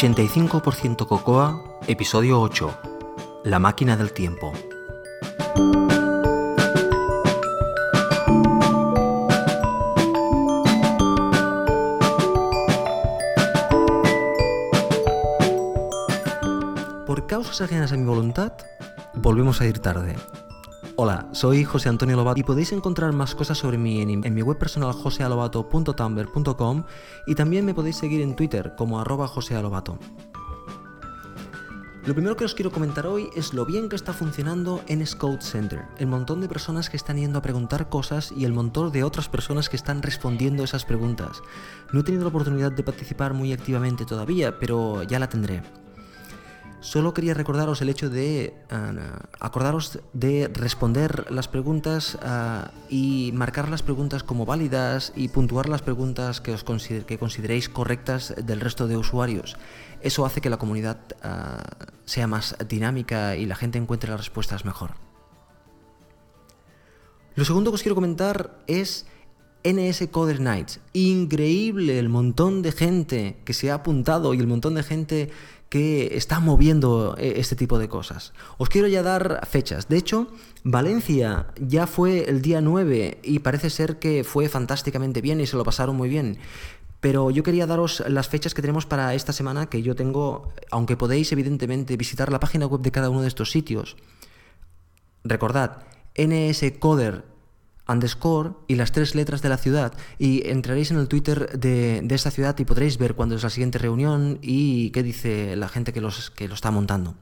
85% Cocoa, episodio 8. La máquina del tiempo. Por causas ajenas a mi voluntad, volvemos a ir tarde. Hola, soy José Antonio Lobato y podéis encontrar más cosas sobre mí en, mi web personal josealobato.tumblr.com y también me podéis seguir en Twitter como arroba josealobato. Lo primero que os quiero comentar hoy es lo bien que está funcionando en Scout Center, el montón de personas que están yendo a preguntar cosas y el montón de otras personas que están respondiendo esas preguntas. No he tenido la oportunidad de participar muy activamente todavía, pero ya la tendré. Solo quería recordaros el hecho de uh, acordaros de responder las preguntas uh, y marcar las preguntas como válidas y puntuar las preguntas que, os que consideréis correctas del resto de usuarios. Eso hace que la comunidad uh, sea más dinámica y la gente encuentre las respuestas mejor. Lo segundo que os quiero comentar es NS Coder Nights. Increíble el montón de gente que se ha apuntado y el montón de gente que está moviendo eh, este tipo de cosas. Os quiero ya dar fechas. De hecho, Valencia ya fue el día 9 y parece ser que fue fantásticamente bien y se lo pasaron muy bien. Pero yo quería daros las fechas que tenemos para esta semana que yo tengo, aunque podéis evidentemente visitar la página web de cada uno de estos sitios. Recordad, nscoder underscore y las tres letras de la ciudad y entraréis en el Twitter de, de, esta ciudad y podréis ver cuándo es la siguiente reunión y qué dice la gente que, los, que lo está montando.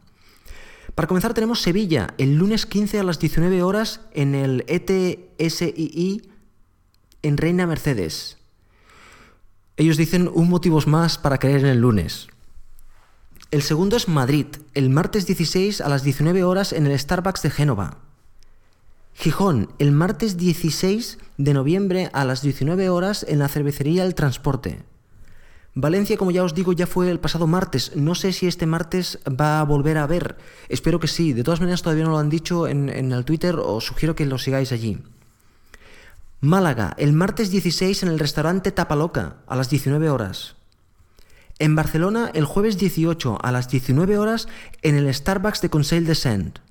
Para comenzar tenemos Sevilla, el lunes 15 a las 19 horas en el ETSII en Reina Mercedes. Ellos dicen un motivos más para creer en el lunes. El segundo es Madrid, el martes 16 a las 19 horas en el Starbucks de Génova. Gijón, el martes 16 de noviembre a las 19 horas en la cervecería El Transporte. Valencia, como ya os digo, ya fue el pasado martes. No sé si este martes va a volver a ver. Espero que sí. De todas maneras, todavía no lo han dicho en, el Twitter. Os sugiero que lo sigáis allí. Málaga, el martes 16 en el restaurante Tapaloca, a las 19 horas. En Barcelona, el jueves 18 a las 19 horas en el Starbucks de Consell de Saint.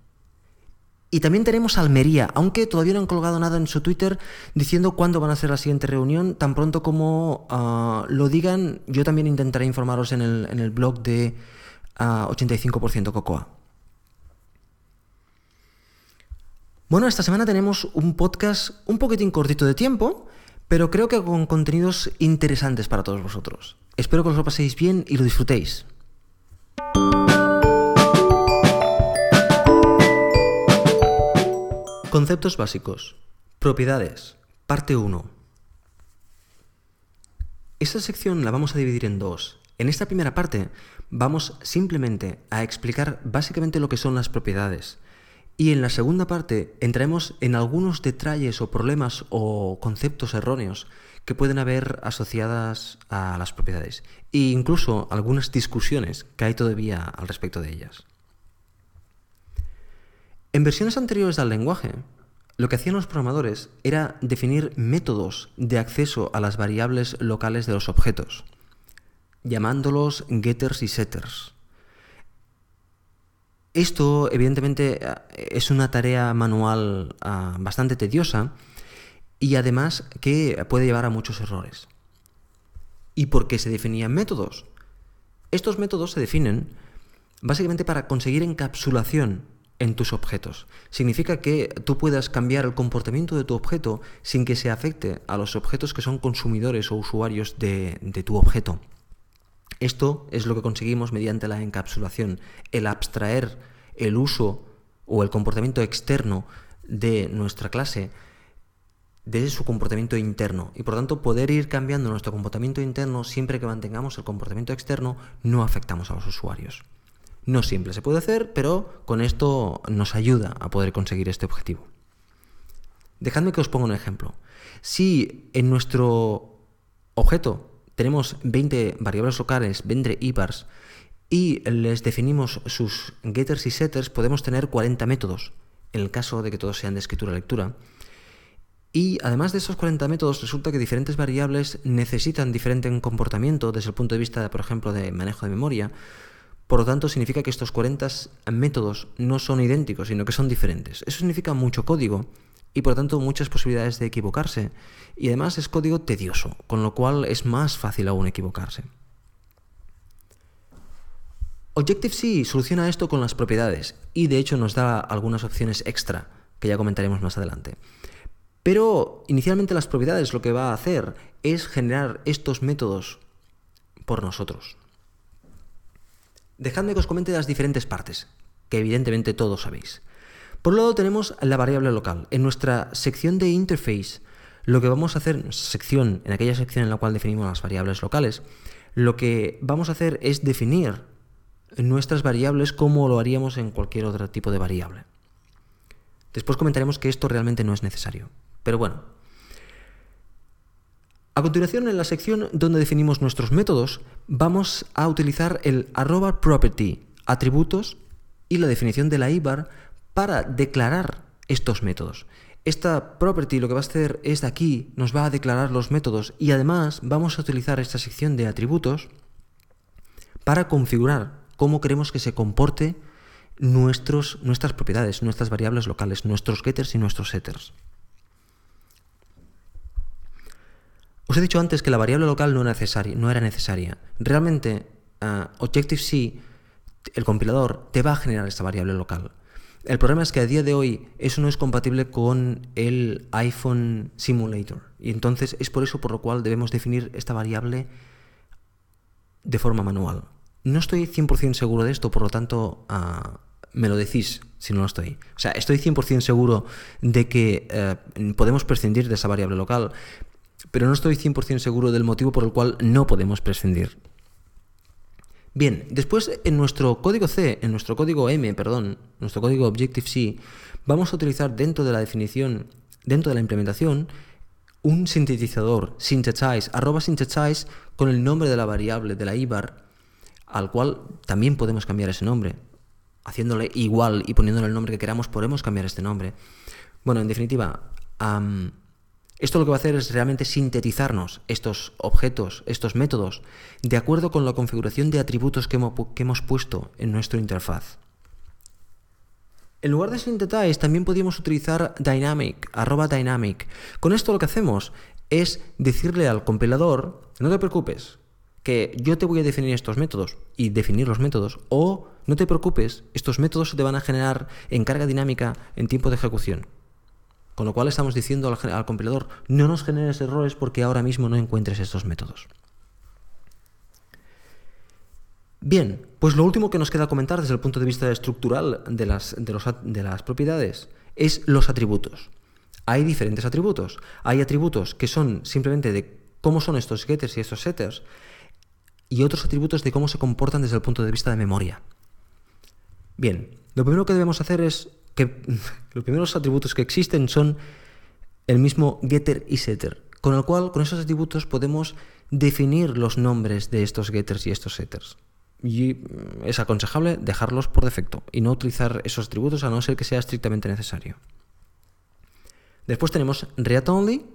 Y también tenemos Almería, aunque todavía no han colgado nada en su Twitter diciendo cuándo van a hacer la siguiente reunión. Tan pronto como uh, lo digan, yo también intentaré informaros en el, en el blog de uh, 85% Cocoa. Bueno, esta semana tenemos un podcast un poquitín cortito de tiempo, pero creo que con contenidos interesantes para todos vosotros. Espero que os lo paséis bien y lo disfrutéis. Conceptos básicos. Propiedades. Parte 1. Esta sección la vamos a dividir en dos. En esta primera parte vamos simplemente a explicar básicamente lo que son las propiedades. Y en la segunda parte entraremos en algunos detalles o problemas o conceptos erróneos que pueden haber asociadas a las propiedades. E incluso algunas discusiones que hay todavía al respecto de ellas. En versiones anteriores del lenguaje, lo que hacían los programadores era definir métodos de acceso a las variables locales de los objetos, llamándolos getters y setters. Esto, evidentemente, es una tarea manual uh, bastante tediosa y además que puede llevar a muchos errores. ¿Y por qué se definían métodos? Estos métodos se definen básicamente para conseguir encapsulación en tus objetos. Significa que tú puedas cambiar el comportamiento de tu objeto sin que se afecte a los objetos que son consumidores o usuarios de, tu objeto. Esto es lo que conseguimos mediante la encapsulación, el abstraer el uso o el comportamiento externo de nuestra clase de su comportamiento interno y por tanto poder ir cambiando nuestro comportamiento interno siempre que mantengamos el comportamiento externo no afectamos a los usuarios. No siempre se puede hacer, pero con esto nos ayuda a poder conseguir este objetivo. Dejadme que os ponga un ejemplo. Si en nuestro objeto tenemos 20 variables locales, 20 ibars, y les definimos sus getters y setters, podemos tener 40 métodos, en el caso de que todos sean de escritura-lectura. Y además de esos 40 métodos, resulta que diferentes variables necesitan diferente comportamiento desde el punto de vista, por ejemplo, de manejo de memoria. Por lo tanto, significa que estos 40 métodos no son idénticos, sino que son diferentes. Eso significa mucho código y por lo tanto muchas posibilidades de equivocarse. Y además es código tedioso, con lo cual es más fácil aún equivocarse. Objective-C soluciona esto con las propiedades y de hecho nos da algunas opciones extra que ya comentaremos más adelante. Pero inicialmente las propiedades lo que va a hacer es generar estos métodos por nosotros. Dejadme que os comente las diferentes partes, que evidentemente todos sabéis. Por un lado tenemos la variable local. En nuestra sección de interface, lo que vamos a hacer, sección, en aquella sección en la cual definimos las variables locales, lo que vamos a hacer es definir nuestras variables como lo haríamos en cualquier otro tipo de variable. Después comentaremos que esto realmente no es necesario. Pero bueno. A continuación, en la sección donde definimos nuestros métodos, vamos a utilizar el arroba property, atributos y la definición de la IBAR para declarar estos métodos. Esta property lo que va a hacer es aquí, nos va a declarar los métodos y además vamos a utilizar esta sección de atributos para configurar cómo queremos que se comporte nuestros, nuestras propiedades, nuestras variables locales, nuestros getters y nuestros setters. Os he dicho antes que la variable local no era necesaria. Realmente, uh, Objective-C, el compilador, te va a generar esta variable local. El problema es que a día de hoy eso no es compatible con el iPhone Simulator. Y entonces es por eso por lo cual debemos definir esta variable de forma manual. No estoy 100% seguro de esto, por lo tanto, uh, me lo decís si no lo estoy. O sea, estoy 100% seguro de que uh, podemos prescindir de esa variable local, pero no estoy 100% seguro del motivo por el cual no podemos prescindir. Bien, después en nuestro código C, en nuestro código M, perdón, nuestro código Objective-C, vamos a utilizar dentro de la definición, dentro de la implementación, un sintetizador, synthesize, arroba synthesize, con el nombre de la variable, de la IBAR, al cual también podemos cambiar ese nombre. Haciéndole igual y poniéndole el nombre que queramos, podemos cambiar este nombre. Bueno, en definitiva, esto lo que va a hacer es realmente sintetizarnos estos objetos, estos métodos, de acuerdo con la configuración de atributos que hemos, puesto en nuestra interfaz. En lugar de synthetize también podríamos utilizar dynamic, arroba dynamic. Con esto lo que hacemos es decirle al compilador, no te preocupes, que yo te voy a definir estos métodos y definir los métodos, o no te preocupes, estos métodos te van a generar en carga dinámica en tiempo de ejecución. Con lo cual estamos diciendo al, compilador, no nos generes errores porque ahora mismo no encuentres estos métodos. Bien, pues lo último que nos queda comentar desde el punto de vista estructural de las, de las propiedades es los atributos. Hay diferentes atributos. Hay atributos que son simplemente de cómo son estos getters y estos setters y otros atributos de cómo se comportan desde el punto de vista de memoria. Bien, lo primero que debemos hacer es que los primeros atributos que existen son el mismo getter y setter, con el cual con esos atributos podemos definir los nombres de estos getters y estos setters. Y mm, es aconsejable dejarlos por defecto y no utilizar esos atributos a no ser que sea estrictamente necesario. Después tenemos read only,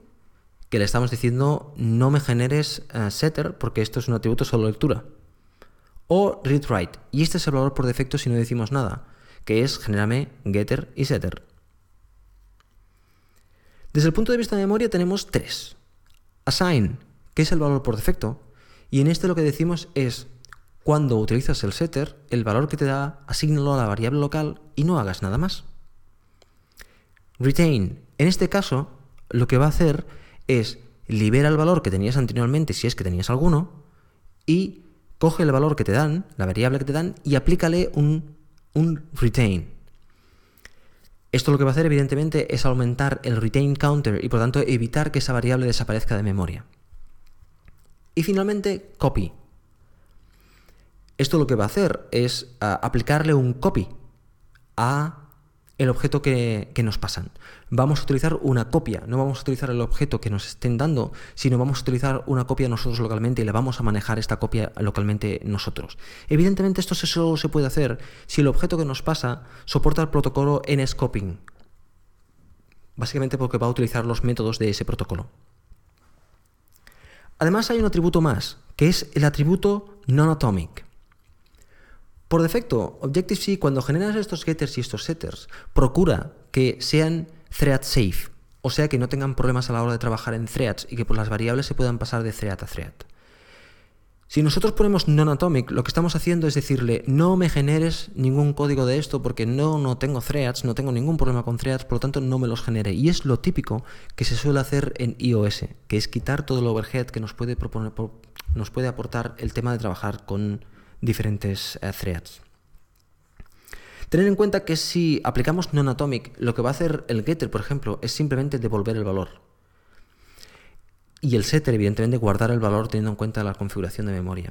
que le estamos diciendo no me generes eh, setter porque esto es un atributo solo lectura. O read write, y este es el valor por defecto si no decimos nada que es generarme getter y setter. Desde el punto de vista de memoria tenemos tres. Assign, que es el valor por defecto, y en este lo que decimos es, cuando utilizas el setter, el valor que te da, asígnalo a la variable local y no hagas nada más. Retain, en este caso, lo que va a hacer es libera el valor que tenías anteriormente, si es que tenías alguno, y coge el valor que te dan, la variable que te dan, y aplícale un un retain. Esto lo que va a hacer evidentemente es aumentar el retain counter y por tanto evitar que esa variable desaparezca de memoria. Y finalmente, copy. Esto lo que va a hacer es ah, aplicarle un copy a el objeto que, nos pasan. Vamos a utilizar una copia, no vamos a utilizar el objeto que nos estén dando, sino vamos a utilizar una copia nosotros localmente y le vamos a manejar esta copia localmente nosotros. Evidentemente esto solo se puede hacer si el objeto que nos pasa soporta el protocolo NScoping. básicamente porque va a utilizar los métodos de ese protocolo. Además hay un atributo más, que es el atributo non-atomic. Por defecto, Objective-C cuando generas estos getters y estos setters, procura que sean thread safe, o sea que no tengan problemas a la hora de trabajar en threads y que por las variables se puedan pasar de thread a thread. Si nosotros ponemos non-atomic, lo que estamos haciendo es decirle, no me generes ningún código de esto porque no, no tengo threads, no tengo ningún problema con threads, por lo tanto no me los genere. Y es lo típico que se suele hacer en iOS, que es quitar todo el overhead que nos puede, proponer, nos puede aportar el tema de trabajar con diferentes eh, threads. Tener en cuenta que si aplicamos non-atomic, lo que va a hacer el getter, por ejemplo, es simplemente devolver el valor. Y el setter, evidentemente, guardar el valor teniendo en cuenta la configuración de memoria.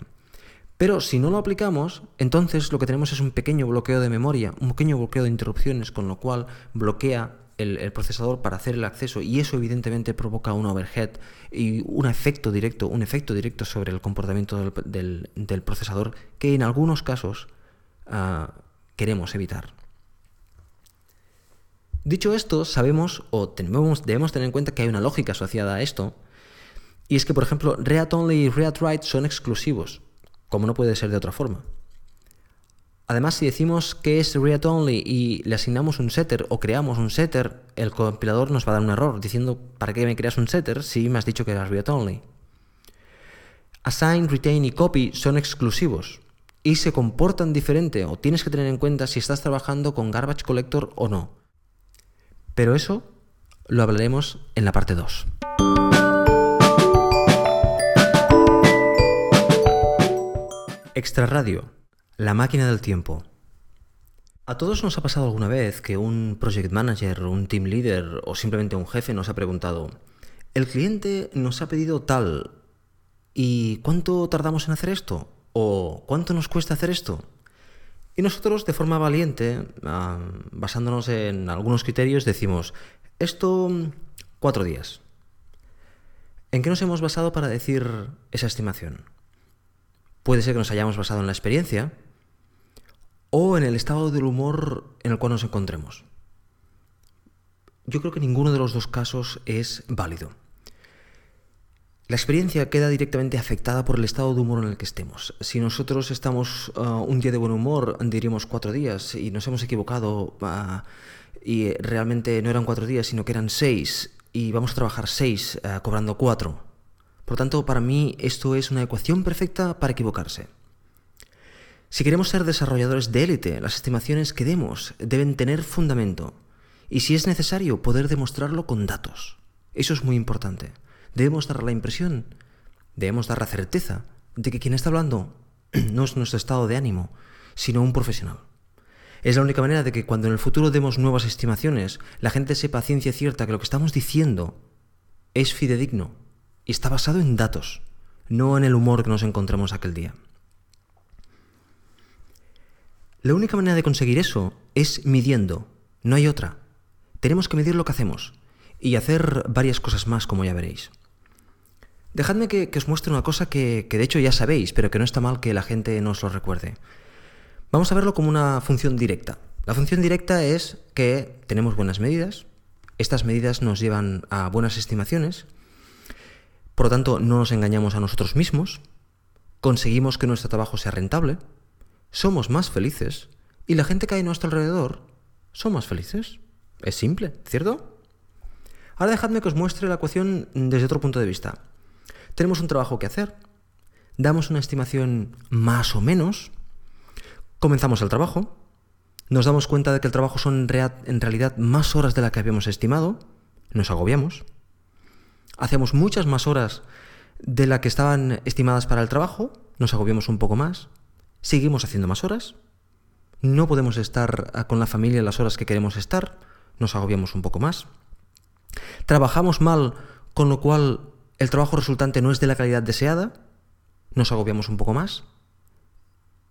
Pero si no lo aplicamos, entonces lo que tenemos es un pequeño bloqueo de memoria, un pequeño bloqueo de interrupciones, con lo cual bloquea el, procesador para hacer el acceso y eso evidentemente provoca un overhead y un efecto directo, un efecto directo sobre el comportamiento del, procesador que en algunos casos ah, queremos evitar. Dicho esto, sabemos o debemos, debemos tener en cuenta que hay una lógica asociada a esto, y es que, por ejemplo, React Only y React Write son exclusivos, como no puede ser de otra forma. Además, si decimos que es read only y le asignamos un setter o creamos un setter, el compilador nos va a dar un error diciendo ¿para qué me creas un setter si me has dicho que era read only? Assign, retain y copy son exclusivos y se comportan diferente o tienes que tener en cuenta si estás trabajando con garbage collector o no. Pero eso lo hablaremos en la parte 2. Extra Radio la máquina del tiempo. A todos nos ha pasado alguna vez que un project manager, un team leader o simplemente un jefe nos ha preguntado, el cliente nos ha pedido tal, ¿y cuánto tardamos en hacer esto? ¿O cuánto nos cuesta hacer esto? Y nosotros, de forma valiente, ah, basándonos en algunos criterios, decimos, esto cuatro días. ¿En qué nos hemos basado para decir esa estimación? Puede ser que nos hayamos basado en la experiencia, o en el estado del humor en el cual nos encontremos. Yo creo que ninguno de los dos casos es válido. La experiencia queda directamente afectada por el estado de humor en el que estemos. Si nosotros estamos uh, un día de buen humor, diríamos cuatro días, y nos hemos equivocado uh, y realmente no eran cuatro días, sino que eran seis, y vamos a trabajar seis uh, cobrando cuatro. Por tanto, para mí esto es una ecuación perfecta para equivocarse. Si queremos ser desarrolladores de élite, las estimaciones que demos deben tener fundamento y si es necesario poder demostrarlo con datos. Eso es muy importante. Debemos dar la impresión, debemos dar la certeza de que quien está hablando no es nuestro estado de ánimo, sino un profesional. Es la única manera de que cuando en el futuro demos nuevas estimaciones, la gente sepa ciencia cierta que lo que estamos diciendo es fidedigno y está basado en datos, no en el humor que nos encontramos aquel día. La única manera de conseguir eso es midiendo, no hay otra. Tenemos que medir lo que hacemos y hacer varias cosas más, como ya veréis. Dejadme que, os muestre una cosa que, de hecho ya sabéis, pero que no está mal que la gente nos lo recuerde. Vamos a verlo como una función directa. La función directa es que tenemos buenas medidas, estas medidas nos llevan a buenas estimaciones, por lo tanto no nos engañamos a nosotros mismos, conseguimos que nuestro trabajo sea rentable, somos más felices y la gente que hay a nuestro alrededor son más felices. Es simple, ¿cierto? Ahora dejadme que os muestre la ecuación desde otro punto de vista. Tenemos un trabajo que hacer, damos una estimación más o menos, comenzamos el trabajo, nos damos cuenta de que el trabajo son en realidad más horas de las que habíamos estimado, nos agobiamos, hacemos muchas más horas de las que estaban estimadas para el trabajo, nos agobiamos un poco más, seguimos haciendo más horas, no podemos estar ah, con la familia las horas que queremos estar, nos agobiamos un poco más, trabajamos mal, con lo cual el trabajo resultante no es de la calidad deseada, nos agobiamos un poco más,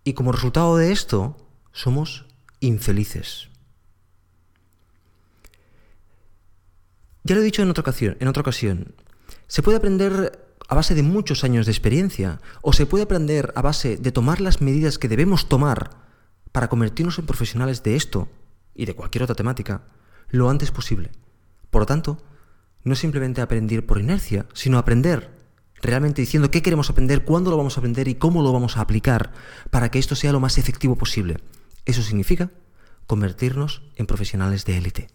y como resultado de esto, somos infelices. Ya lo he dicho en otra ocasión, en otra ocasión. Se puede aprender a base de muchos años de experiencia, o se puede aprender a base de tomar las medidas que debemos tomar para convertirnos en profesionales de esto y de cualquier otra temática lo antes posible, Por lo tanto, no simplemente aprender por inercia, sino aprender realmente diciendo qué queremos aprender, cuándo lo vamos a aprender y cómo lo vamos a aplicar para que esto sea lo más efectivo posible. Eso significa convertirnos en profesionales de élite.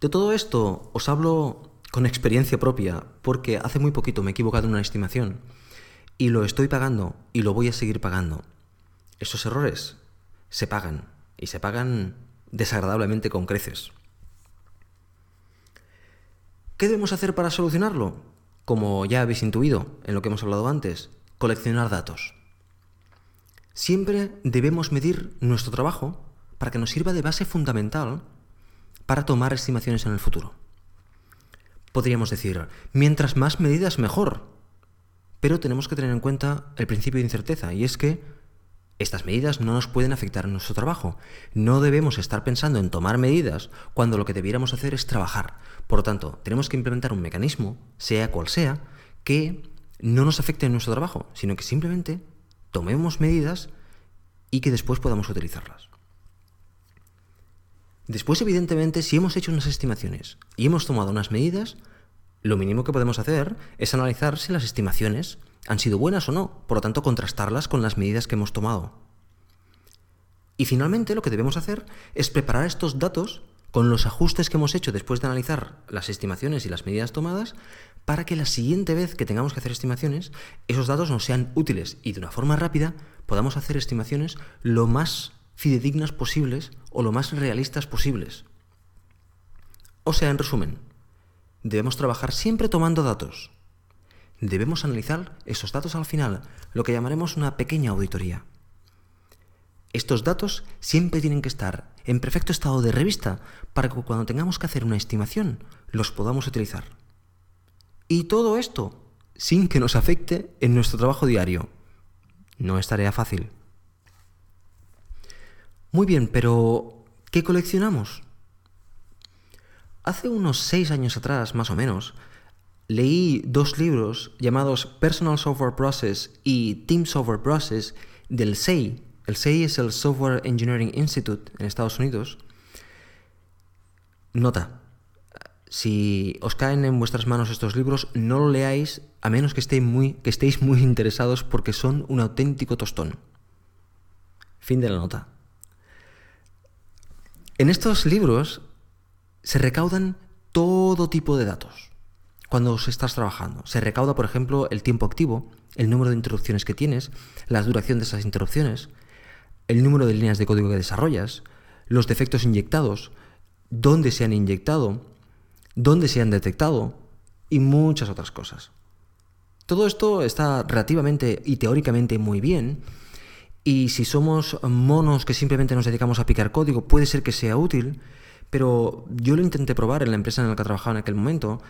De todo esto os hablo con experiencia propia, porque hace muy poquito me he equivocado en una estimación y lo estoy pagando y lo voy a seguir pagando. Estos errores se pagan y se pagan desagradablemente con creces. ¿Qué debemos hacer para solucionarlo? Como ya habéis intuido en lo que hemos hablado antes, coleccionar datos. Siempre debemos medir nuestro trabajo para que nos sirva de base fundamental para tomar estimaciones en el futuro. Podríamos decir, mientras más medidas mejor, pero tenemos que tener en cuenta el principio de incerteza, y es que estas medidas no nos pueden afectar en nuestro trabajo. No debemos estar pensando en tomar medidas cuando lo que debiéramos hacer es trabajar. Por lo tanto, tenemos que implementar un mecanismo, sea cual sea, que no nos afecte en nuestro trabajo, sino que simplemente tomemos medidas y que después podamos utilizarlas. Después, evidentemente, si hemos hecho unas estimaciones y hemos tomado unas medidas, lo mínimo que podemos hacer es analizar si las estimaciones han sido buenas o no, por lo tanto contrastarlas con las medidas que hemos tomado. Y finalmente lo que debemos hacer es preparar estos datos con los ajustes que hemos hecho después de analizar las estimaciones y las medidas tomadas para que la siguiente vez que tengamos que hacer estimaciones, esos datos nos sean útiles y de una forma rápida podamos hacer estimaciones lo más fidedignas posibles o lo más realistas posibles. O sea, en resumen, debemos trabajar siempre tomando datos. Debemos analizar esos datos al final, lo que llamaremos una pequeña auditoría. Estos datos siempre tienen que estar en perfecto estado de revista para que cuando tengamos que hacer una estimación los podamos utilizar. Y todo esto sin que nos afecte en nuestro trabajo diario. No es tarea fácil. Muy bien, pero ¿qué coleccionamos? Hace unos seis años atrás, más o menos, leí dos libros llamados Personal Software Process y Team Software Process del SEI. El SEI es el Software Engineering Institute en Estados Unidos. Nota, si os caen en vuestras manos estos libros, no lo leáis a menos que, estéis muy, que estéis muy interesados porque son un auténtico tostón. Fin de la nota. En estos libros se recaudan todo tipo de datos cuando estás trabajando. Se recauda, por ejemplo, el tiempo activo, el número de interrupciones que tienes, la duración de esas interrupciones, el número de líneas de código que desarrollas, los defectos inyectados, dónde se han inyectado, dónde se han detectado y muchas otras cosas. Todo esto está relativamente y teóricamente muy bien y si somos monos que simplemente nos dedicamos a picar código puede ser que sea útil, pero yo lo intenté probar en la empresa en la que trabajaba en aquel momento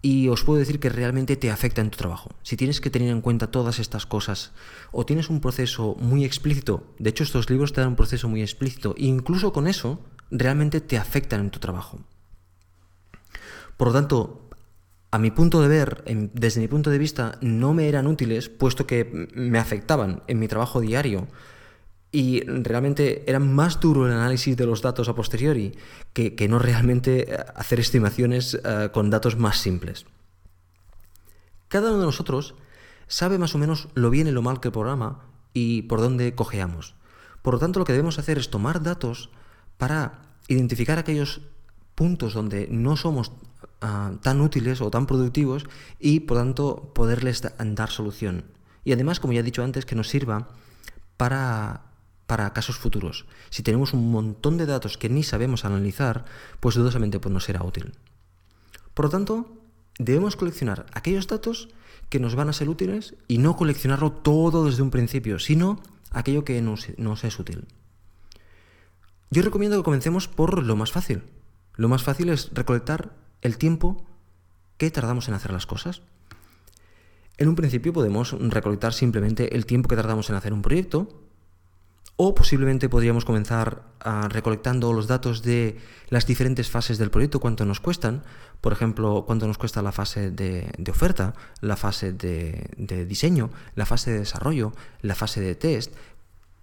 y os puedo decir que realmente te afecta en tu trabajo. Si tienes que tener en cuenta todas estas cosas o tienes un proceso muy explícito, de hecho estos libros te dan un proceso muy explícito, incluso con eso realmente te afectan en tu trabajo. Por lo tanto, a mi punto de ver, desde mi punto de vista, no me eran útiles puesto que me afectaban en mi trabajo diario y realmente era más duro el análisis de los datos a posteriori que, no realmente eh, hacer estimaciones eh, con datos más simples. Cada uno de nosotros sabe más o menos lo bien y lo mal que el programa y por dónde cojeamos. Por lo tanto, lo que debemos hacer es tomar datos para identificar aquellos puntos donde no somos ah, tan útiles o tan productivos y por tanto poderles dar solución. Y además, como ya he dicho antes, que nos sirva para para casos futuros. Si tenemos un montón de datos que ni sabemos analizar, pues dudosamente pues no será útil. Por lo tanto, debemos coleccionar aquellos datos que nos van a ser útiles y no coleccionarlo todo desde un principio, sino aquello que nos, nos es útil. Yo recomiendo que comencemos por lo más fácil. Lo más fácil es recolectar el tiempo que tardamos en hacer las cosas. En un principio podemos recolectar simplemente el tiempo que tardamos en hacer un proyecto, o posiblemente podríamos comenzar ah, recolectando los datos de las diferentes fases del proyecto, cuánto nos cuestan, por ejemplo, cuánto nos cuesta la fase de, oferta, la fase de, diseño, la fase de desarrollo, la fase de test,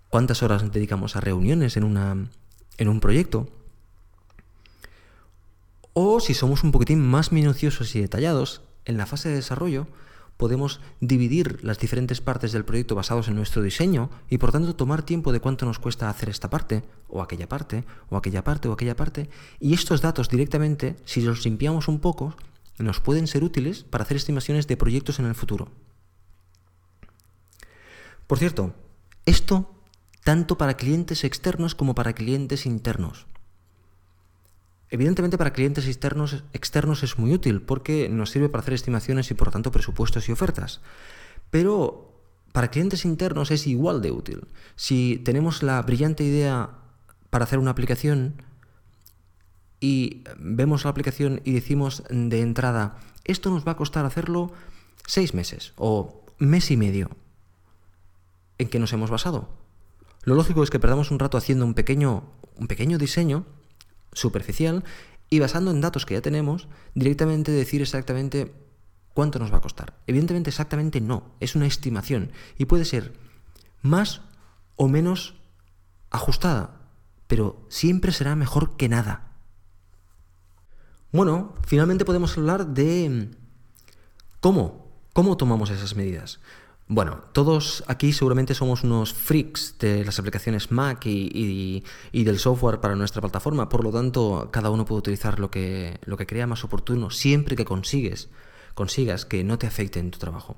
cuántas horas dedicamos a reuniones en, una, en un proyecto. O si somos un poquitín más minuciosos y detallados, en la fase de desarrollo podemos dividir las diferentes partes del proyecto basados en nuestro diseño y por tanto tomar tiempo de cuánto nos cuesta hacer esta parte, o aquella parte, o aquella parte, o aquella parte, y estos datos directamente, si los limpiamos un poco, nos pueden ser útiles para hacer estimaciones de proyectos en el futuro. Por cierto, esto tanto para clientes externos como para clientes internos. Evidentemente para clientes externos, externos es muy útil porque nos sirve para hacer estimaciones y por tanto presupuestos y ofertas. Pero para clientes internos es igual de útil. Si tenemos la brillante idea para hacer una aplicación y vemos la aplicación y decimos de entrada, esto nos va a costar hacerlo seis meses o mes y medio. ¿En qué nos hemos basado? Lo lógico es que perdamos un rato haciendo un pequeño, un pequeño diseño superficial y basando en datos que ya tenemos, directamente decir exactamente cuánto nos va a costar. Evidentemente exactamente no, es una estimación y puede ser más o menos ajustada, pero siempre será mejor que nada. Bueno, finalmente podemos hablar de cómo, cómo tomamos esas medidas. Bueno, todos aquí seguramente somos unos freaks de las aplicaciones Mac y, del software para nuestra plataforma, por lo tanto cada uno puede utilizar lo que, lo que crea más oportuno siempre que consigues, consigas que no te afecte en tu trabajo.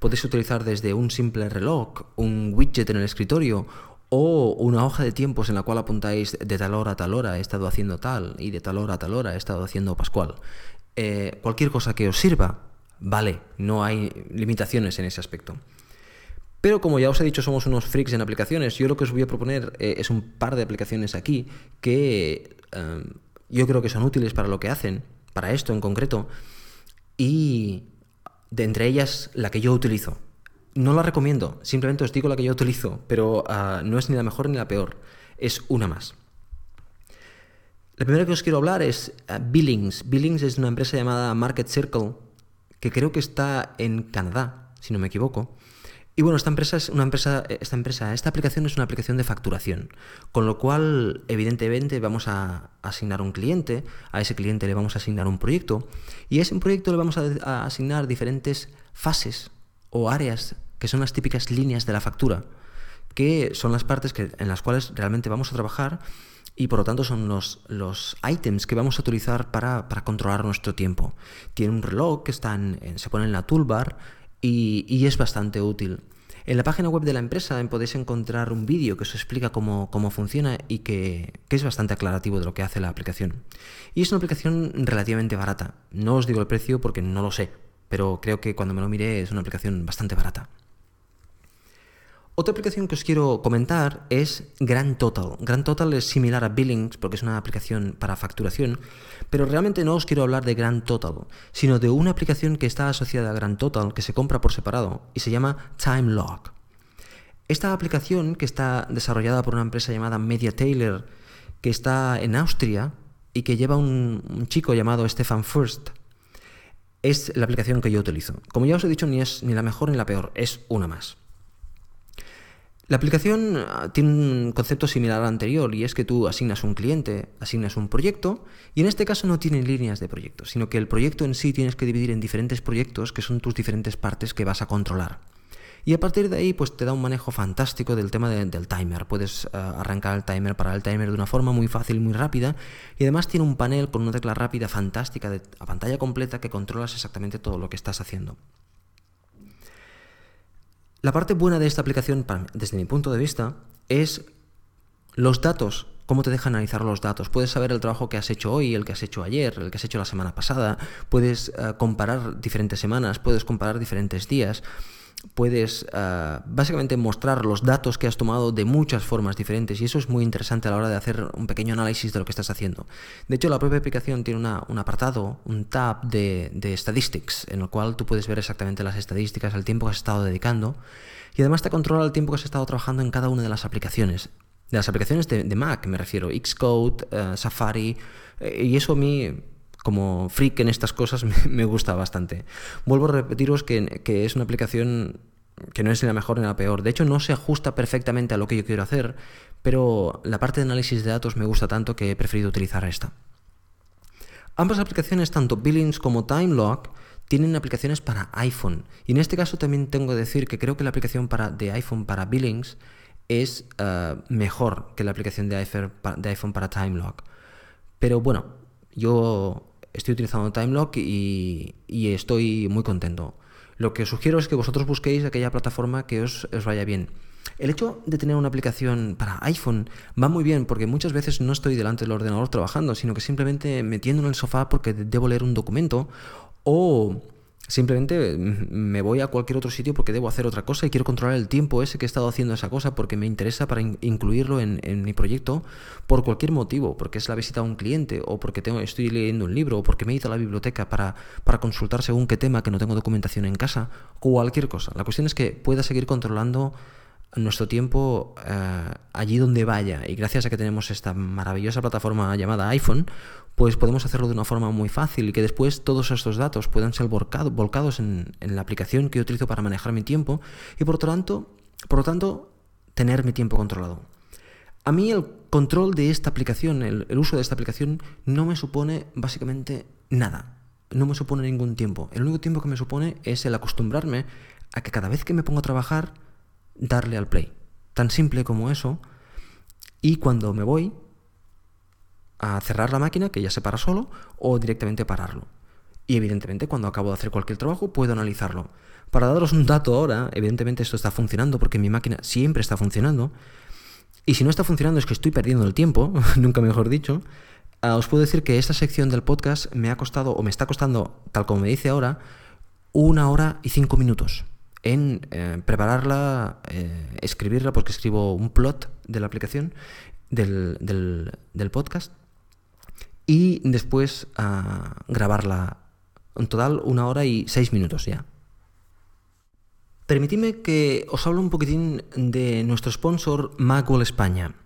Puedes utilizar desde un simple reloj, un widget en el escritorio o una hoja de tiempos en la cual apuntáis de tal hora a tal hora he estado haciendo tal y de tal hora a tal hora he estado haciendo Pascual. Eh, cualquier cosa que os sirva vale, no hay limitaciones en ese aspecto. Pero como ya os he dicho, somos unos freaks en aplicaciones. Yo lo que os voy a proponer eh, es un par de aplicaciones aquí que eh, yo creo que son útiles para lo que hacen, para esto en concreto, y de entre ellas la que yo utilizo. No la recomiendo, simplemente os digo la que yo utilizo, pero ah, no es ni la mejor ni la peor, es una más. La primera que os quiero hablar es ah, Billings. Billings es una empresa llamada Market Circle que creo que está en Canadá, si no me equivoco. Y bueno, esta empresa es una empresa, esta empresa, esta aplicación es una aplicación de facturación, con lo cual, evidentemente, vamos a asignar un cliente, a ese cliente le vamos a asignar un proyecto, y a ese proyecto le vamos a, asignar diferentes fases o áreas que son las típicas líneas de la factura, que son las partes que, en las cuales realmente vamos a trabajar y por lo tanto son los, los items que vamos a utilizar para, controlar nuestro tiempo. Tiene un reloj que está se pone en la toolbar y, es bastante útil. En la página web de la empresa podéis encontrar un vídeo que os explica cómo, funciona y que, que, es bastante aclarativo de lo que hace la aplicación. Y es una aplicación relativamente barata. No os digo el precio porque no lo sé, pero creo que cuando me lo miré es una aplicación bastante barata. Otra aplicación que os quiero comentar es Grand Total. Grand Total es similar a Billings porque es una aplicación para facturación, pero realmente no os quiero hablar de Grand Total, sino de una aplicación que está asociada a Grand Total que se compra por separado y se llama TimeLog. Esta aplicación, que está desarrollada por una empresa llamada Media Taylor, que está en Austria y que lleva un, un chico llamado Stefan Furst, es la aplicación que yo utilizo. Como ya os he dicho, ni es ni la mejor ni la peor, es una más. La aplicación ah, tiene un concepto similar al anterior y es que tú asignas un cliente, asignas un proyecto y en este caso no tiene líneas de proyecto, sino que el proyecto en sí tienes que dividir en diferentes proyectos que son tus diferentes partes que vas a controlar. Y a partir de ahí pues te da un manejo fantástico del tema del timer. Puedes ah, arrancar el timer, para el timer de una forma muy fácil muy rápida y además tiene un panel con una tecla rápida fantástica de, a pantalla completa que controlas exactamente todo lo que estás haciendo. La parte buena de esta aplicación, desde mi punto de vista, es los datos, cómo te deja analizar los datos. Puedes saber el trabajo que has hecho hoy, el que has hecho ayer, el que has hecho la semana pasada, puedes eh, comparar diferentes semanas, puedes comparar diferentes días puedes eh, básicamente mostrar los datos que has tomado de muchas formas diferentes y eso es muy interesante a la hora de hacer un pequeño análisis de lo que estás haciendo. De hecho, la propia aplicación tiene un apartado, un tab de, statistics, en el cual tú puedes ver exactamente las estadísticas, el tiempo que has estado dedicando y además te controla el tiempo que has estado trabajando en cada una de las aplicaciones. De las aplicaciones de, Mac, me refiero, Xcode, eh, Safari, eh, y eso a mí como freak en estas cosas me, gusta bastante. Vuelvo a repetiros que, es una aplicación que no es ni la mejor ni la peor. De hecho, no se ajusta perfectamente a lo que yo quiero hacer, pero la parte de análisis de datos me gusta tanto que he preferido utilizar esta. Ambas aplicaciones, tanto Billings como TimeLock, tienen aplicaciones para iPhone. Y en este caso también tengo que decir que creo que la aplicación para, de iPhone para Billings es eh, mejor que la aplicación de iPhone, de iPhone para TimeLock. Pero bueno, yo estoy utilizando TimeLock y, y, estoy muy contento. Lo que sugiero es que vosotros busquéis aquella plataforma que os, os vaya bien. El hecho de tener una aplicación para iPhone va muy bien porque muchas veces no estoy delante del ordenador trabajando, sino que simplemente metiendo en el sofá porque debo leer un documento o simplemente me voy a cualquier otro sitio porque debo hacer otra cosa y quiero controlar el tiempo ese que he estado haciendo esa cosa porque me interesa para incluirlo en, mi proyecto por cualquier motivo, porque es la visita a un cliente o porque tengo, estoy leyendo un libro o porque me he ido a la biblioteca para, para consultar según qué tema que no tengo documentación en casa, cualquier cosa. La cuestión es que pueda seguir controlando nuestro tiempo eh, allí donde vaya. Y gracias a que tenemos esta maravillosa plataforma llamada iPhone, pues podemos hacerlo de una forma muy fácil y que después todos estos datos puedan ser volcados en, la aplicación que yo utilizo para manejar mi tiempo y por lo tanto, por tanto tener mi tiempo controlado. A mí el control de esta aplicación, el, el uso de esta aplicación, no me supone básicamente nada. No me supone ningún tiempo. El único tiempo que me supone es el acostumbrarme a que cada vez que me pongo a trabajar, darle al play. Tan simple como eso. Y cuando me voy a cerrar la máquina, que ya se para solo, o directamente pararlo. Y evidentemente cuando acabo de hacer cualquier trabajo puedo analizarlo. Para daros un dato ahora, evidentemente esto está funcionando porque mi máquina siempre está funcionando. Y si no está funcionando es que estoy perdiendo el tiempo, nunca mejor dicho. Ah, os puedo decir que esta sección del podcast me ha costado, o me está costando, tal como me dice ahora, una hora y cinco minutos en eh, prepararla, eh, escribirla, porque escribo un plot de la aplicación, del, del, podcast, y después uh, grabarla. En total, una hora y seis minutos ya. Permitidme que os hable un poquitín de nuestro sponsor Macworld España.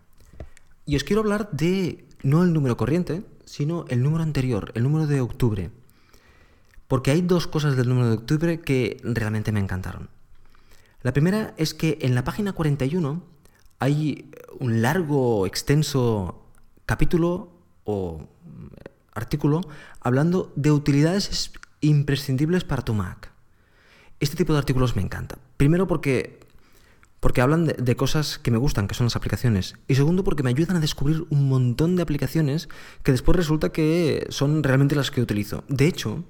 Y os quiero hablar de no el número corriente, sino el número anterior, el número de octubre. Porque hay dos cosas del número de octubre que realmente me encantaron. La primera es que en la página 41 hay un largo, extenso capítulo o artículo hablando de utilidades imprescindibles para tu Mac. Este tipo de artículos me encanta. Primero porque, porque hablan de, cosas que me gustan, que son las aplicaciones. Y segundo porque me ayudan a descubrir un montón de aplicaciones que después resulta que son realmente las que utilizo. De hecho,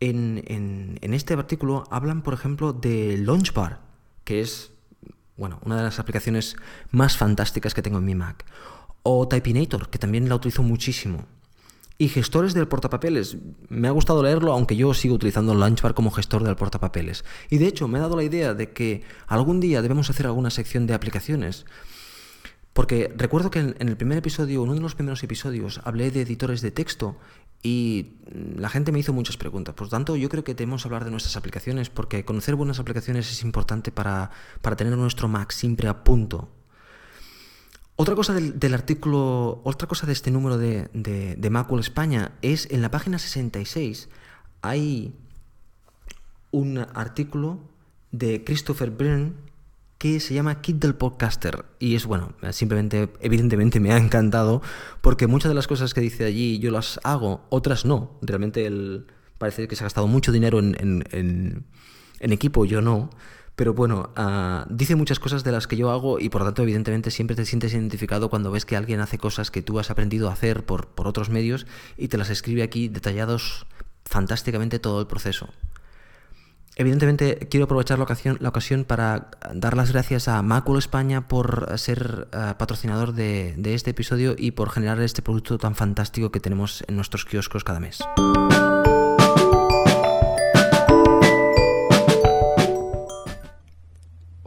en, este artículo hablan, por ejemplo, de Launchbar, que es bueno, una de las aplicaciones más fantásticas que tengo en mi Mac. O Typinator, que también la utilizo muchísimo. Y gestores del portapapeles. Me ha gustado leerlo, aunque yo sigo utilizando Launchbar como gestor del portapapeles. Y de hecho, me ha dado la idea de que algún día debemos hacer alguna sección de aplicaciones. Porque recuerdo que en, el primer episodio, uno de los primeros episodios, hablé de editores de texto y la gente me hizo muchas preguntas. Por lo tanto, yo creo que debemos hablar de nuestras aplicaciones porque conocer buenas aplicaciones es importante para, tener nuestro Mac siempre a punto. Otra cosa del, artículo, otra cosa de este número de, de, Macworld España es en la página 66 hay un artículo de Christopher Byrne que se llama Kit del Podcaster. Y es bueno, simplemente, evidentemente me ha encantado, porque muchas de las cosas que dice allí yo las hago, otras no. Realmente parece que se ha gastado mucho dinero en, en, equipo, yo no. Pero bueno, uh, dice muchas cosas de las que yo hago y por tanto evidentemente siempre te sientes identificado cuando ves que alguien hace cosas que tú has aprendido a hacer por, por otros medios y te las escribe aquí detallados fantásticamente todo el proceso. Evidentemente quiero aprovechar la ocasión, la ocasión para dar las gracias a Macul España por ser uh, patrocinador de, de, este episodio y por generar este producto tan fantástico que tenemos en nuestros kioscos cada mes.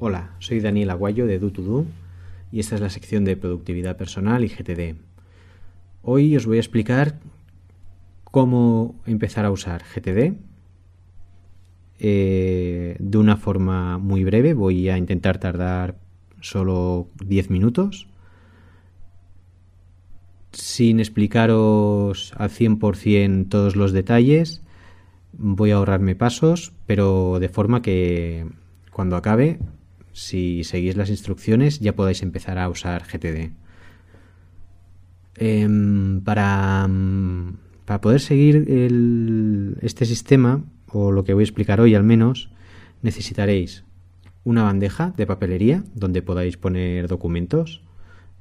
Hola, soy Daniel Aguayo de Do2Do y esta es la sección de productividad personal y GTD. Hoy os voy a explicar cómo empezar a usar GTD eh, de una forma muy breve. Voy a intentar tardar solo 10 minutos. Sin explicaros al 100% todos los detalles, voy a ahorrarme pasos, pero de forma que cuando acabe, si seguís las instrucciones, ya podáis empezar a usar GTD. Em, para para poder seguir este sistema, o lo que voy a explicar hoy al menos, necesitaréis una bandeja de papelería donde podáis poner documentos,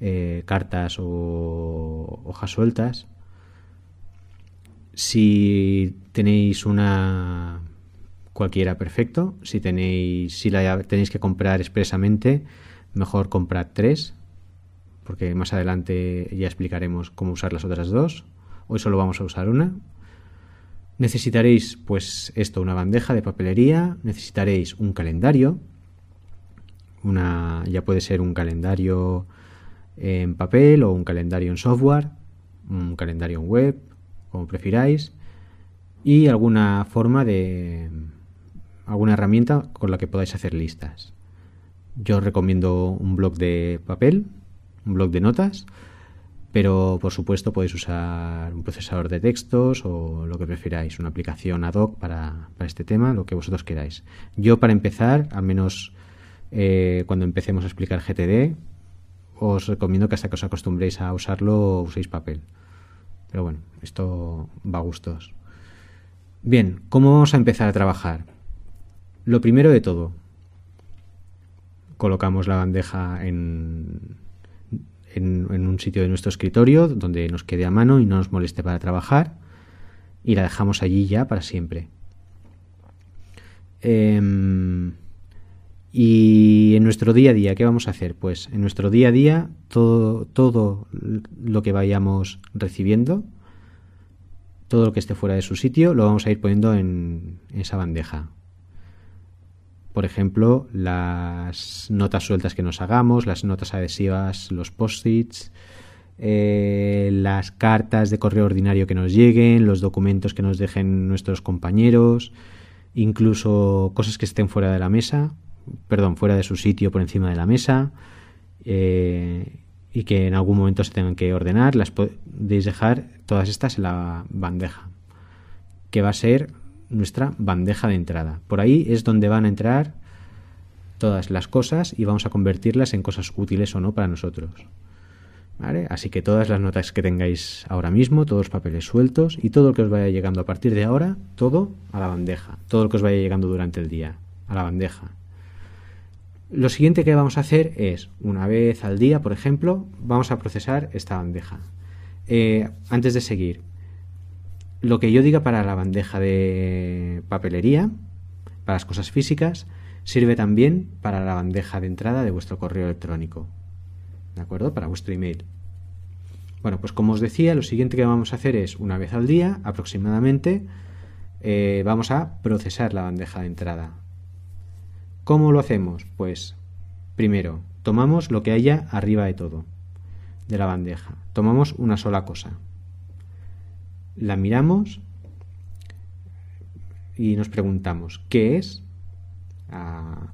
eh, cartas o hojas sueltas. Si tenéis una cualquiera perfecto, si tenéis si la tenéis que comprar expresamente, mejor comprad tres, porque más adelante ya explicaremos cómo usar las otras dos. Hoy solo vamos a usar una. Necesitaréis, pues, esto, una bandeja de papelería, necesitaréis un calendario, una, ya puede ser un calendario en papel o un calendario en software, un calendario en web, como prefiráis, y alguna forma de alguna herramienta con la que podáis hacer listas. Yo os recomiendo un blog de papel, un blog de notas, pero por supuesto podéis usar un procesador de textos o lo que prefiráis, una aplicación ad hoc para, este tema, lo que vosotros queráis. Yo para empezar, al menos eh, cuando empecemos a explicar GTD, os recomiendo que hasta que os acostumbréis a usarlo uséis papel. Pero bueno, esto va a gustos. Bien, ¿cómo vamos a empezar a trabajar? Lo primero de todo, colocamos la bandeja en, un sitio de nuestro escritorio donde nos quede a mano y no nos moleste para trabajar y la dejamos allí ya para siempre. Em, y en nuestro día a día, ¿qué vamos a hacer? Pues en nuestro día a día todo, todo lo que vayamos recibiendo, todo lo que esté fuera de su sitio, lo vamos a ir poniendo en esa bandeja por ejemplo, las notas sueltas que nos hagamos, las notas adhesivas, los post-its, eh, las cartas de correo ordinario que nos lleguen, los documentos que nos dejen nuestros compañeros, incluso cosas que estén fuera de la mesa, perdón, fuera de su sitio por encima de la mesa eh, y que en algún momento se tengan que ordenar, las podéis dejar todas estas en la bandeja, que va a ser nuestra bandeja de entrada. Por ahí es donde van a entrar todas las cosas y vamos a convertirlas en cosas útiles o no para nosotros. Así que todas las notas que tengáis ahora mismo, todos los papeles sueltos y todo lo que os vaya llegando a partir de ahora, todo a la bandeja. Todo lo que os vaya llegando durante el día, a la bandeja. Lo siguiente que vamos a hacer es, una vez al día, por ejemplo, vamos a procesar esta bandeja. Eh, antes de seguir, lo que yo diga para la bandeja de papelería, para las cosas físicas, sirve también para la bandeja de entrada de vuestro correo electrónico. ¿De acuerdo? Para vuestro email. Bueno, pues como os decía, lo siguiente que vamos a hacer es, una vez al día aproximadamente, eh, vamos a procesar la bandeja de entrada. ¿Cómo lo hacemos? Pues, primero, tomamos lo que haya arriba de todo, de la bandeja. Tomamos una sola cosa la miramos y nos preguntamos qué es ah,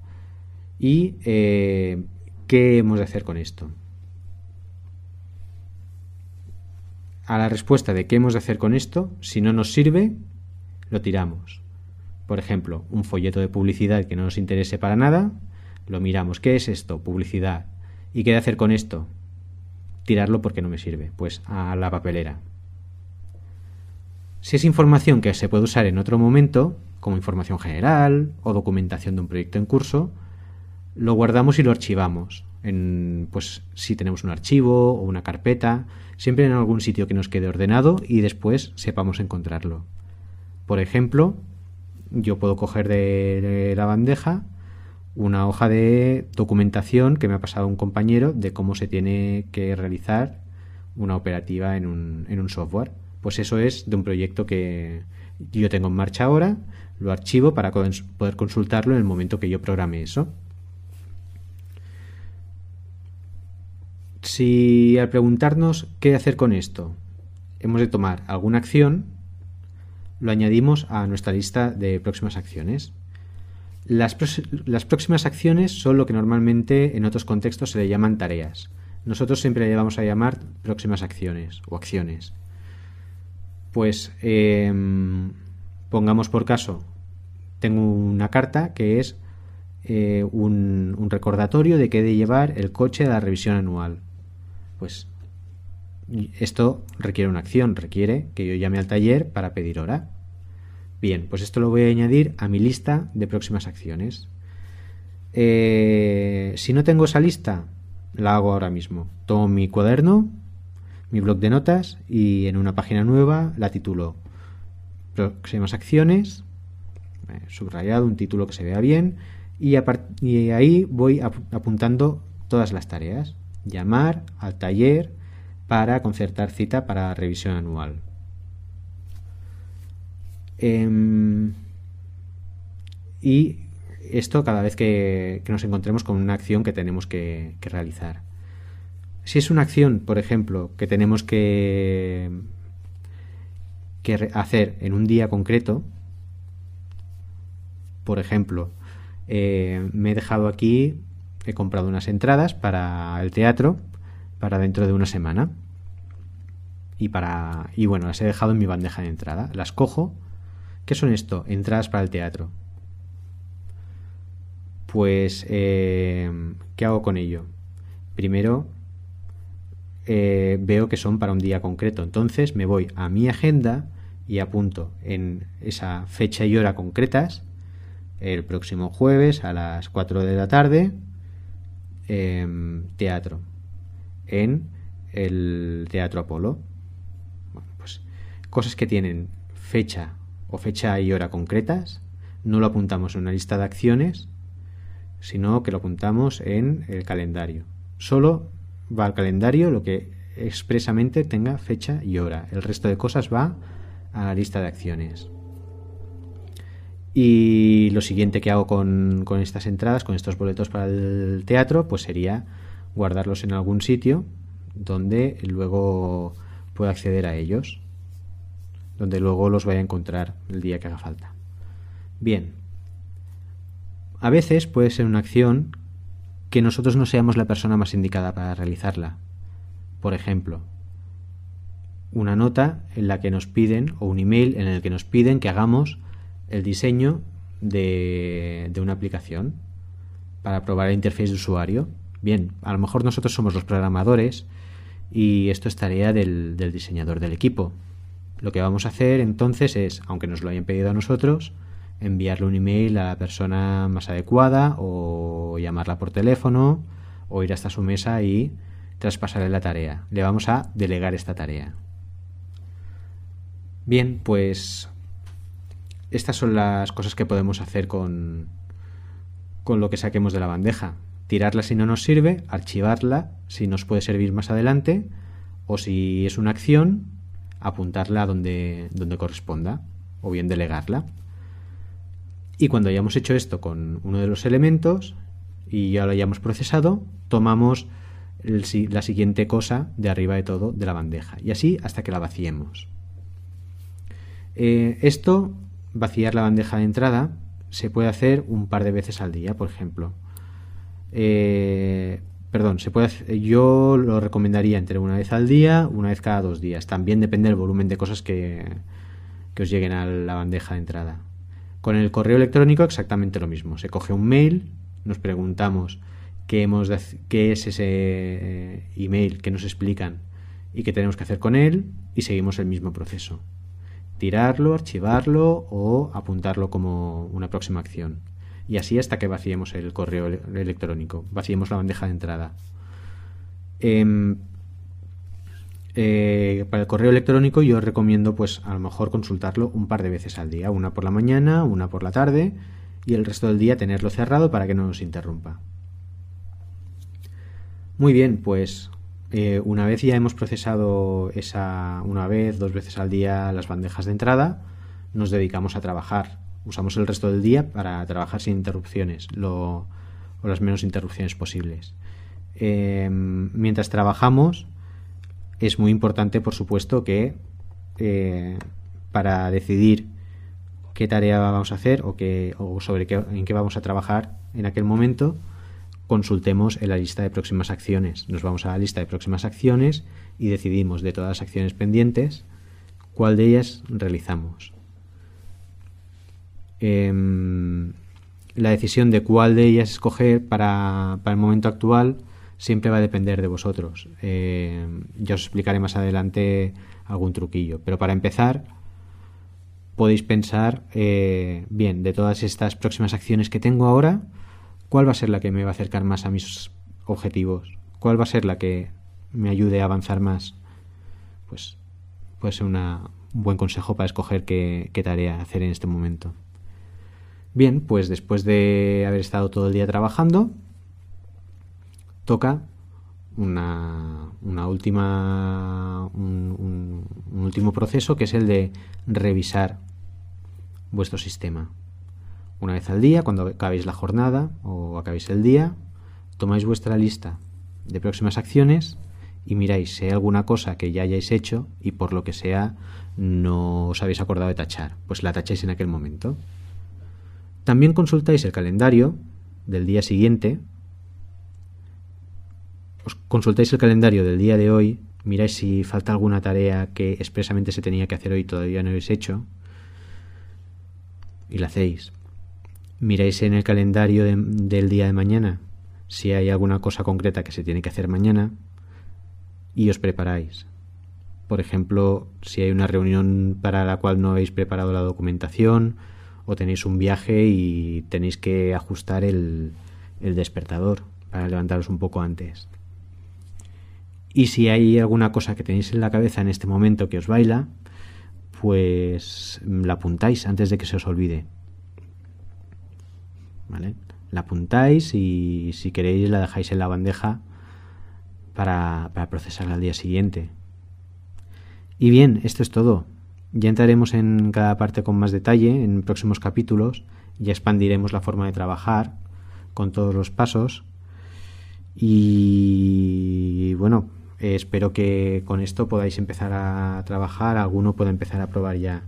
y eh, qué hemos de hacer con esto. A la respuesta de qué hemos de hacer con esto, si no nos sirve, lo tiramos. Por ejemplo, un folleto de publicidad que no nos interese para nada, lo miramos. ¿Qué es esto? Publicidad. ¿Y qué de hacer con esto? Tirarlo porque no me sirve. Pues a la papelera. Si es información que se puede usar en otro momento, como información general o documentación de un proyecto en curso, lo guardamos y lo archivamos. En, pues si tenemos un archivo o una carpeta, siempre en algún sitio que nos quede ordenado y después sepamos encontrarlo. Por ejemplo, yo puedo coger de, la bandeja una hoja de documentación que me ha pasado un compañero de cómo se tiene que realizar una operativa en un, en un software pues eso es de un proyecto que yo tengo en marcha ahora, lo archivo para poder consultarlo en el momento que yo programe eso. Si al preguntarnos qué hacer con esto, hemos de tomar alguna acción, lo añadimos a nuestra lista de próximas acciones. Las, las, próximas acciones son lo que normalmente en otros contextos se le llaman tareas. Nosotros siempre le vamos a llamar próximas acciones o acciones. Pues em, pongamos por caso, tengo una carta que es eh, un, recordatorio de que he de llevar el coche a la revisión anual. Pues Esto requiere una acción, requiere que yo llame al taller para pedir hora. Bien, pues esto lo voy a añadir a mi lista de próximas acciones. Eh, si no tengo esa lista, la hago ahora mismo. Tomo mi cuaderno, mi blog de notas y en una página nueva la titulo Próximas acciones, eh, subrayado, un título que se vea bien y, ahí voy apuntando todas las tareas. Llamar al taller para concertar cita para revisión anual. Em, y esto cada vez que, nos encontremos con una acción que tenemos que, realizar. Si es una acción, por ejemplo, que tenemos que, que hacer en un día concreto, por ejemplo, eh, me he dejado aquí, he comprado unas entradas para el teatro para dentro de una semana. Y para. Y bueno, las he dejado en mi bandeja de entrada. Las cojo. ¿Qué son esto? Entradas para el teatro pues eh, ¿qué hago con ello? Primero eh, veo que son para un día concreto, entonces me voy a mi agenda y apunto en esa fecha y hora concretas el próximo jueves a las 4 de la tarde em, teatro en el Teatro Apolo. Bueno, pues cosas que tienen fecha o fecha y hora concretas, no lo apuntamos en una lista de acciones, sino que lo apuntamos en el calendario. Solo va al calendario lo que expresamente tenga fecha y hora. El resto de cosas va a la lista de acciones. Y lo siguiente que hago con, estas entradas, con estos boletos para el teatro, pues sería guardarlos en algún sitio donde luego pueda acceder a ellos, donde luego los vaya a encontrar el día que haga falta. Bien, a veces puede ser una acción que nosotros no seamos la persona más indicada para realizarla. Por ejemplo, una nota en la que nos piden, o un email en el que nos piden que hagamos el diseño de, una aplicación para probar el interfaz de usuario. Bien, a lo mejor nosotros somos los programadores y esto es tarea del diseñador del equipo. Lo que vamos a hacer entonces es, aunque nos lo hayan pedido a nosotros, enviarle un email a la persona más adecuada o llamarla por teléfono o ir hasta su mesa y traspasarle la tarea. Le vamos a delegar esta tarea. Bien, pues estas son las cosas que podemos hacer con, con lo que saquemos de la bandeja. Tirarla si no nos sirve, archivarla si nos puede servir más adelante o si es una acción, apuntarla donde, donde corresponda o bien delegarla. Y cuando hayamos hecho esto con uno de los elementos y ya lo hayamos procesado, tomamos la siguiente cosa de arriba de todo de la bandeja. Y así hasta que la vaciemos. Eh, esto, vaciar la bandeja de entrada, se puede hacer un par de veces al día, por ejemplo. Eh, perdón, se puede yo lo recomendaría entre una vez al día, una vez cada dos días. También depende del volumen de cosas que os lleguen a la bandeja de entrada. Con el correo electrónico exactamente lo mismo. Se coge un mail, nos preguntamos qué, es ese eh, email que nos explican y qué tenemos que hacer con él y seguimos el mismo proceso. Tirarlo, archivarlo o apuntarlo como una próxima acción. Y así hasta que vaciemos el correo electrónico, vaciemos la bandeja de entrada. Em, eh, para el correo electrónico yo recomiendo pues a lo mejor consultarlo un par de veces al día, una por la mañana, una por la tarde y el resto del día tenerlo cerrado para que no nos interrumpa. Muy bien, pues eh, una vez ya hemos procesado esa una vez, dos veces al día las bandejas de entrada, nos dedicamos a trabajar. Usamos el resto del día para trabajar sin interrupciones o las menos interrupciones posibles. Eh, mientras trabajamos, es muy importante, por supuesto, que eh, para decidir qué tarea vamos a hacer o, o sobre qué, en qué vamos a trabajar en aquel momento, consultemos en la lista de próximas acciones. Nos vamos a la lista de próximas acciones y decidimos de todas las acciones pendientes cuál de ellas realizamos. Em, la decisión de cuál de ellas escoger para, para el momento actual siempre va a depender de vosotros. Eh, ya os explicaré más adelante algún truquillo. Pero para empezar, podéis pensar, eh, bien, de todas estas próximas acciones que tengo ahora, ¿cuál va a ser la que me va a acercar más a mis objetivos? ¿Cuál va a ser la que me ayude a avanzar más? Pues puede ser un buen consejo para escoger qué tarea hacer en este momento. Bien, pues después de haber estado todo el día trabajando, toca una, última, un, último proceso que es el de revisar vuestro sistema. Una vez al día, cuando acabéis la jornada o acabéis el día, tomáis vuestra lista de próximas acciones y miráis si hay alguna cosa que ya hayáis hecho y por lo que sea no os habéis acordado de tachar, pues la tacháis en aquel momento. También consultáis el calendario del día siguiente os consultáis el calendario del día de hoy, miráis si falta alguna tarea que expresamente se tenía que hacer hoy y todavía no habéis hecho, y la hacéis. Miráis en el calendario del día de mañana si hay alguna cosa concreta que se tiene que hacer mañana y os preparáis. Por ejemplo, si hay una reunión para la cual no habéis preparado la documentación o tenéis un viaje y tenéis que ajustar el, el despertador para levantaros un poco antes. Y si hay alguna cosa que tenéis en la cabeza en este momento que os baila, pues la apuntáis antes de que se os olvide. ¿Vale? La apuntáis y si queréis la dejáis en la bandeja para, para procesarla al día siguiente. Y bien, esto es todo. Ya entraremos en cada parte con más detalle en próximos capítulos. Ya expandiremos la forma de trabajar con todos los pasos. Y bueno, espero que con esto podáis empezar a trabajar, alguno pueda empezar a probar ya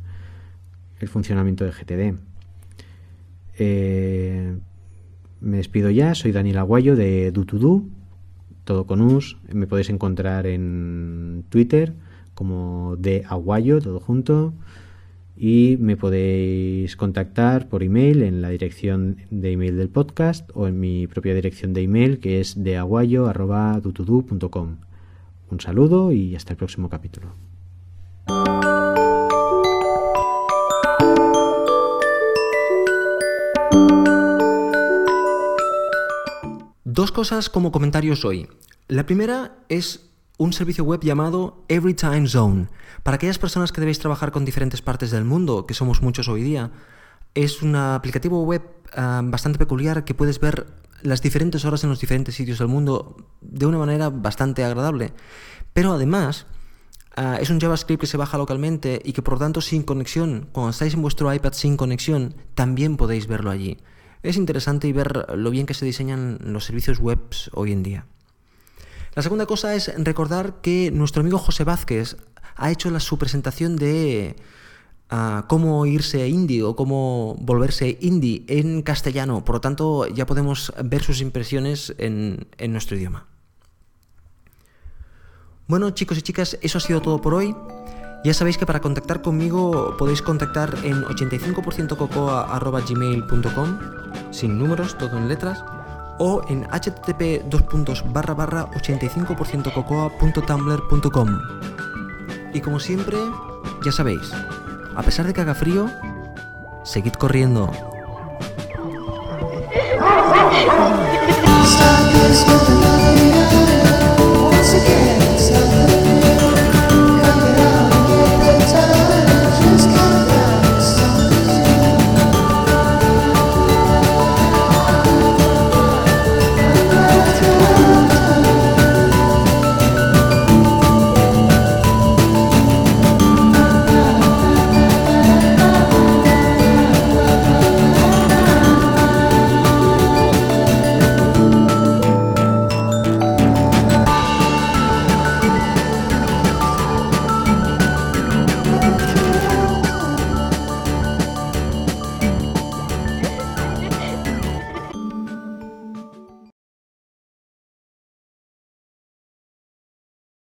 el funcionamiento de GTD. Eh, me despido ya, soy Daniel Aguayo de Du2Du, todo con us. Me podéis encontrar en Twitter como de Aguayo, todo junto. Y me podéis contactar por email en la dirección de email del podcast o en mi propia dirección de email que es deaguayo.dutudu.com. Un saludo y hasta el próximo capítulo. Dos cosas como comentarios hoy. La primera es un servicio web llamado Every Time Zone. Para aquellas personas que debéis trabajar con diferentes partes del mundo, que somos muchos hoy día, es un aplicativo web ah, bastante peculiar que puedes ver las diferentes horas en los diferentes sitios del mundo de una manera bastante agradable. Pero además, ah, es un JavaScript que se baja localmente y que por lo tanto sin conexión, cuando estáis en vuestro iPad sin conexión, también podéis verlo allí. Es interesante y ver lo bien que se diseñan los servicios web hoy en día. La segunda cosa es recordar que nuestro amigo José Vázquez ha hecho la, su presentación de cómo irse indie o cómo volverse indie en castellano. Por lo tanto, ya podemos ver sus impresiones en, en nuestro idioma. Bueno, chicos y chicas, eso ha sido todo por hoy. Ya sabéis que para contactar conmigo podéis contactar en 85%cocoa.gmail.com sin números, todo en letras o en http 85%cocoa.tumblr.com Y como siempre, ya sabéis, a pesar de que haga frío, seguid corriendo.